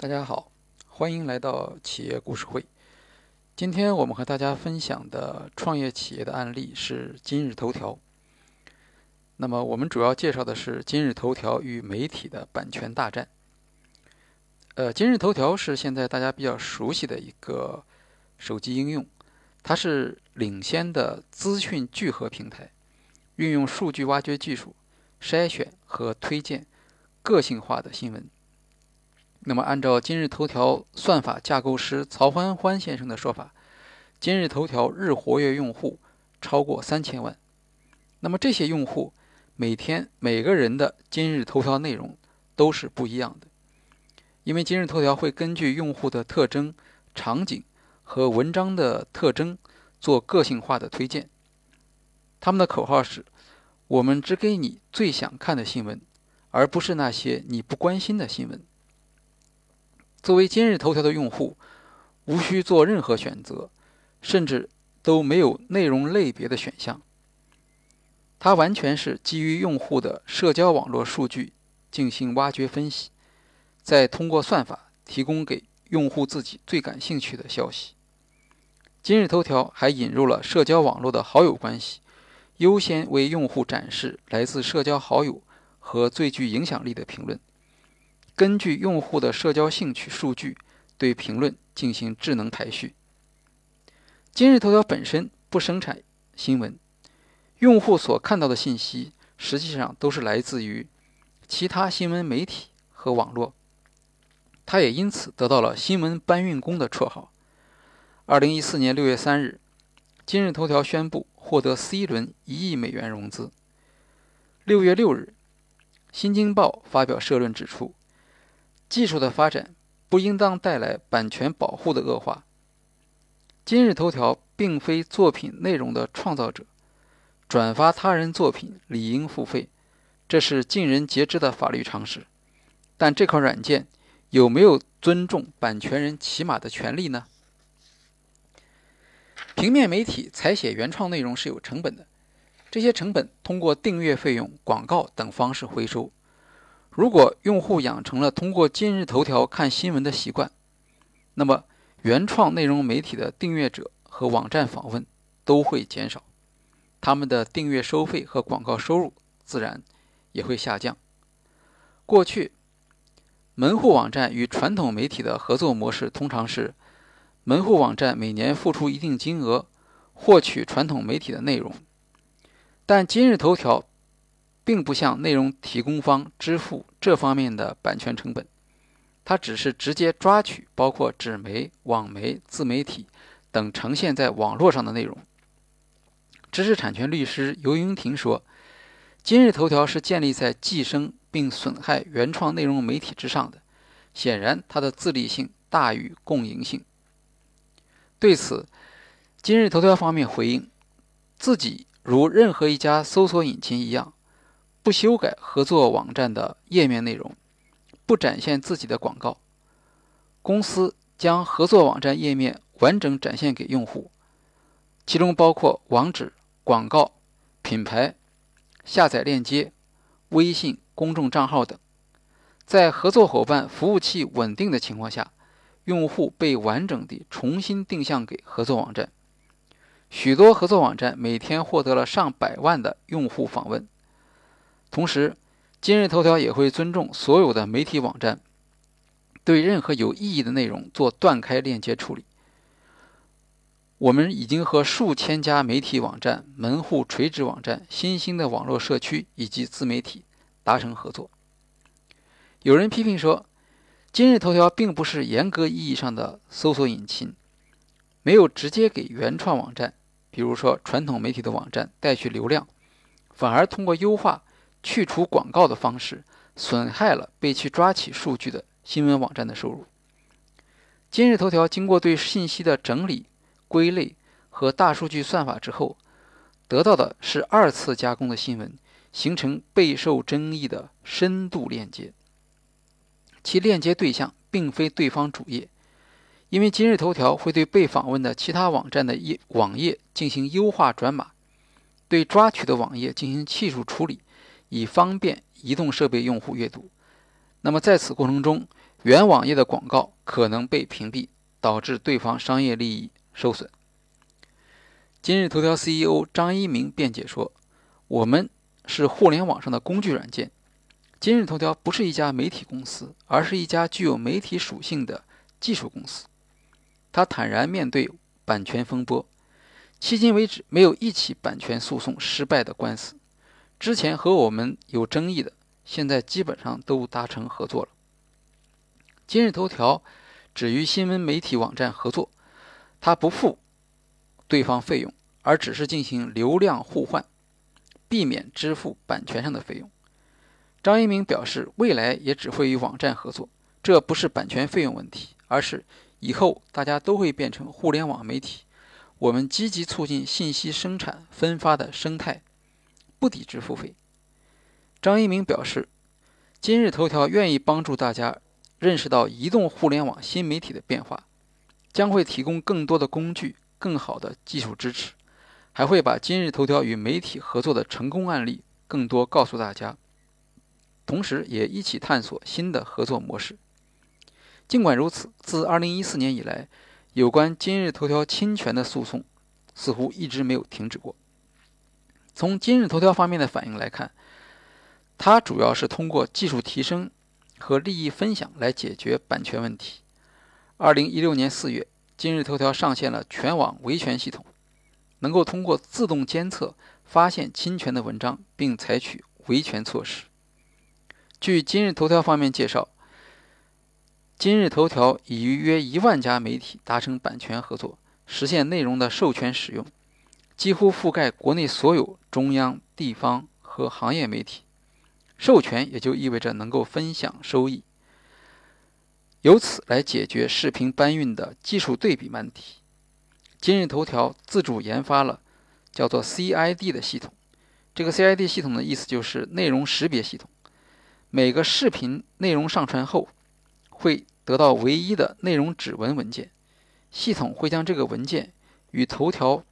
大家好，欢迎来到企业故事会。今天我们和大家分享的创业企业的案例是今日头条。那么我们主要介绍的是今日头条与媒体的版权大战。呃，今日头条是现在大家比较熟悉的一个手机应用，它是领先的资讯聚合平台，运用数据挖掘技术筛选和推荐个性化的新闻。那么，按照今日头条算法架构师曹欢欢先生的说法，今日头条日活跃用户超过三千万。那么这些用户每天每个人的今日头条内容都是不一样的，因为今日头条会根据用户的特征、场景和文章的特征做个性化的推荐。他们的口号是：“我们只给你最想看的新闻，而不是那些你不关心的新闻。”作为今日头条的用户，无需做任何选择，甚至都没有内容类别的选项。它完全是基于用户的社交网络数据进行挖掘分析，再通过算法提供给用户自己最感兴趣的消息。今日头条还引入了社交网络的好友关系，优先为用户展示来自社交好友和最具影响力的评论。根据用户的社交兴趣数据，对评论进行智能排序。今日头条本身不生产新闻，用户所看到的信息实际上都是来自于其他新闻媒体和网络。它也因此得到了“新闻搬运工”的绰号。二零一四年六月三日，今日头条宣布获得 C 轮一亿美元融资。六月六日，《新京报》发表社论指出。技术的发展不应当带来版权保护的恶化。今日头条并非作品内容的创造者，转发他人作品理应付费，这是尽人皆知的法律常识。但这款软件有没有尊重版权人起码的权利呢？平面媒体采写原创内容是有成本的，这些成本通过订阅费用、广告等方式回收。如果用户养成了通过今日头条看新闻的习惯，那么原创内容媒体的订阅者和网站访问都会减少，他们的订阅收费和广告收入自然也会下降。过去，门户网站与传统媒体的合作模式通常是，门户网站每年付出一定金额获取传统媒体的内容，但今日头条。并不向内容提供方支付这方面的版权成本，它只是直接抓取包括纸媒、网媒、自媒体等呈现在网络上的内容。知识产权律师尤云婷说：“今日头条是建立在寄生并损害原创内容媒体之上的，显然它的自立性大于共赢性。”对此，今日头条方面回应：“自己如任何一家搜索引擎一样。”不修改合作网站的页面内容，不展现自己的广告。公司将合作网站页面完整展现给用户，其中包括网址、广告、品牌、下载链接、微信公众账号等。在合作伙伴服务器稳定的情况下，用户被完整地重新定向给合作网站。许多合作网站每天获得了上百万的用户访问。同时，今日头条也会尊重所有的媒体网站，对任何有意义的内容做断开链接处理。我们已经和数千家媒体网站、门户垂直网站、新兴的网络社区以及自媒体达成合作。有人批评说，今日头条并不是严格意义上的搜索引擎，没有直接给原创网站，比如说传统媒体的网站带去流量，反而通过优化。去除广告的方式损害了被去抓取数据的新闻网站的收入。今日头条经过对信息的整理、归类和大数据算法之后，得到的是二次加工的新闻，形成备受争议的深度链接。其链接对象并非对方主页，因为今日头条会对被访问的其他网站的页网页进行优化转码。对抓取的网页进行技术处理，以方便移动设备用户阅读。那么在此过程中，原网页的广告可能被屏蔽，导致对方商业利益受损。今日头条 CEO 张一鸣辩解说：“我们是互联网上的工具软件，今日头条不是一家媒体公司，而是一家具有媒体属性的技术公司。”他坦然面对版权风波，迄今为止没有一起版权诉讼失败的官司。之前和我们有争议的，现在基本上都达成合作了。今日头条只与新闻媒体网站合作，他不付对方费用，而只是进行流量互换，避免支付版权上的费用。张一鸣表示，未来也只会与网站合作，这不是版权费用问题，而是。以后大家都会变成互联网媒体，我们积极促进信息生产分发的生态，不抵制付费。张一鸣表示，今日头条愿意帮助大家认识到移动互联网新媒体的变化，将会提供更多的工具、更好的技术支持，还会把今日头条与媒体合作的成功案例更多告诉大家，同时也一起探索新的合作模式。尽管如此，自2014年以来，有关今日头条侵权的诉讼似乎一直没有停止过。从今日头条方面的反应来看，它主要是通过技术提升和利益分享来解决版权问题。2016年4月，今日头条上线了全网维权系统，能够通过自动监测发现侵权的文章，并采取维权措施。据今日头条方面介绍。今日头条已与约一万家媒体达成版权合作，实现内容的授权使用，几乎覆盖国内所有中央、地方和行业媒体。授权也就意味着能够分享收益，由此来解决视频搬运的技术对比难题。今日头条自主研发了叫做 CID 的系统，这个 CID 系统的意思就是内容识别系统。每个视频内容上传后，会得到唯一的内容指纹文件，系统会将这个文件与头条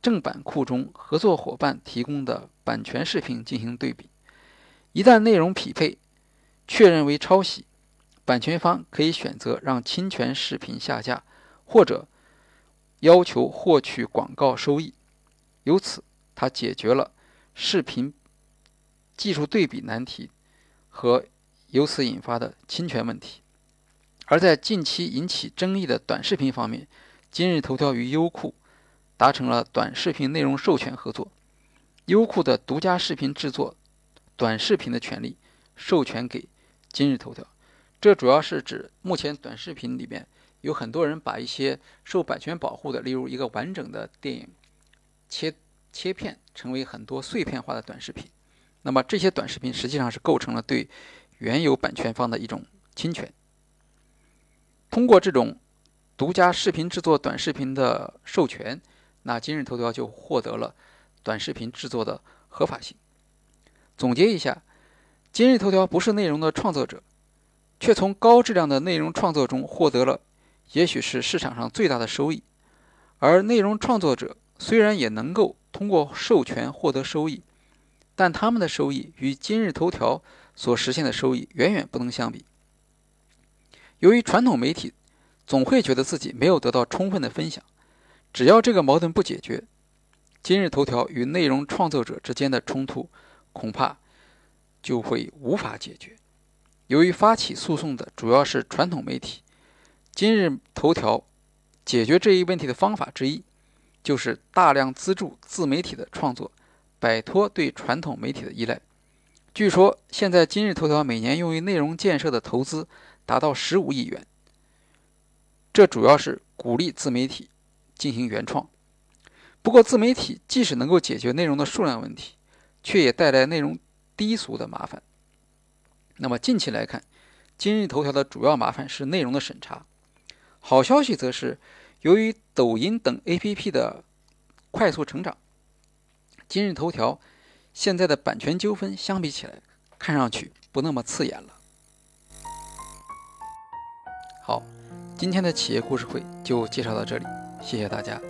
正版库中合作伙伴提供的版权视频进行对比。一旦内容匹配，确认为抄袭，版权方可以选择让侵权视频下架，或者要求获取广告收益。由此，它解决了视频技术对比难题和由此引发的侵权问题。而在近期引起争议的短视频方面，今日头条与优酷达成了短视频内容授权合作，优酷的独家视频制作短视频的权利授权给今日头条。这主要是指目前短视频里面有很多人把一些受版权保护的，例如一个完整的电影切切片成为很多碎片化的短视频，那么这些短视频实际上是构成了对原有版权方的一种侵权。通过这种独家视频制作短视频的授权，那今日头条就获得了短视频制作的合法性。总结一下，今日头条不是内容的创作者，却从高质量的内容创作中获得了也许是市场上最大的收益。而内容创作者虽然也能够通过授权获得收益，但他们的收益与今日头条所实现的收益远远不能相比。由于传统媒体总会觉得自己没有得到充分的分享，只要这个矛盾不解决，今日头条与内容创作者之间的冲突恐怕就会无法解决。由于发起诉讼的主要是传统媒体，今日头条解决这一问题的方法之一就是大量资助自媒体的创作，摆脱对传统媒体的依赖。据说现在今日头条每年用于内容建设的投资。达到十五亿元，这主要是鼓励自媒体进行原创。不过，自媒体即使能够解决内容的数量问题，却也带来内容低俗的麻烦。那么，近期来看，今日头条的主要麻烦是内容的审查。好消息则是，由于抖音等 APP 的快速成长，今日头条现在的版权纠纷相比起来，看上去不那么刺眼了。好，今天的企业故事会就介绍到这里，谢谢大家。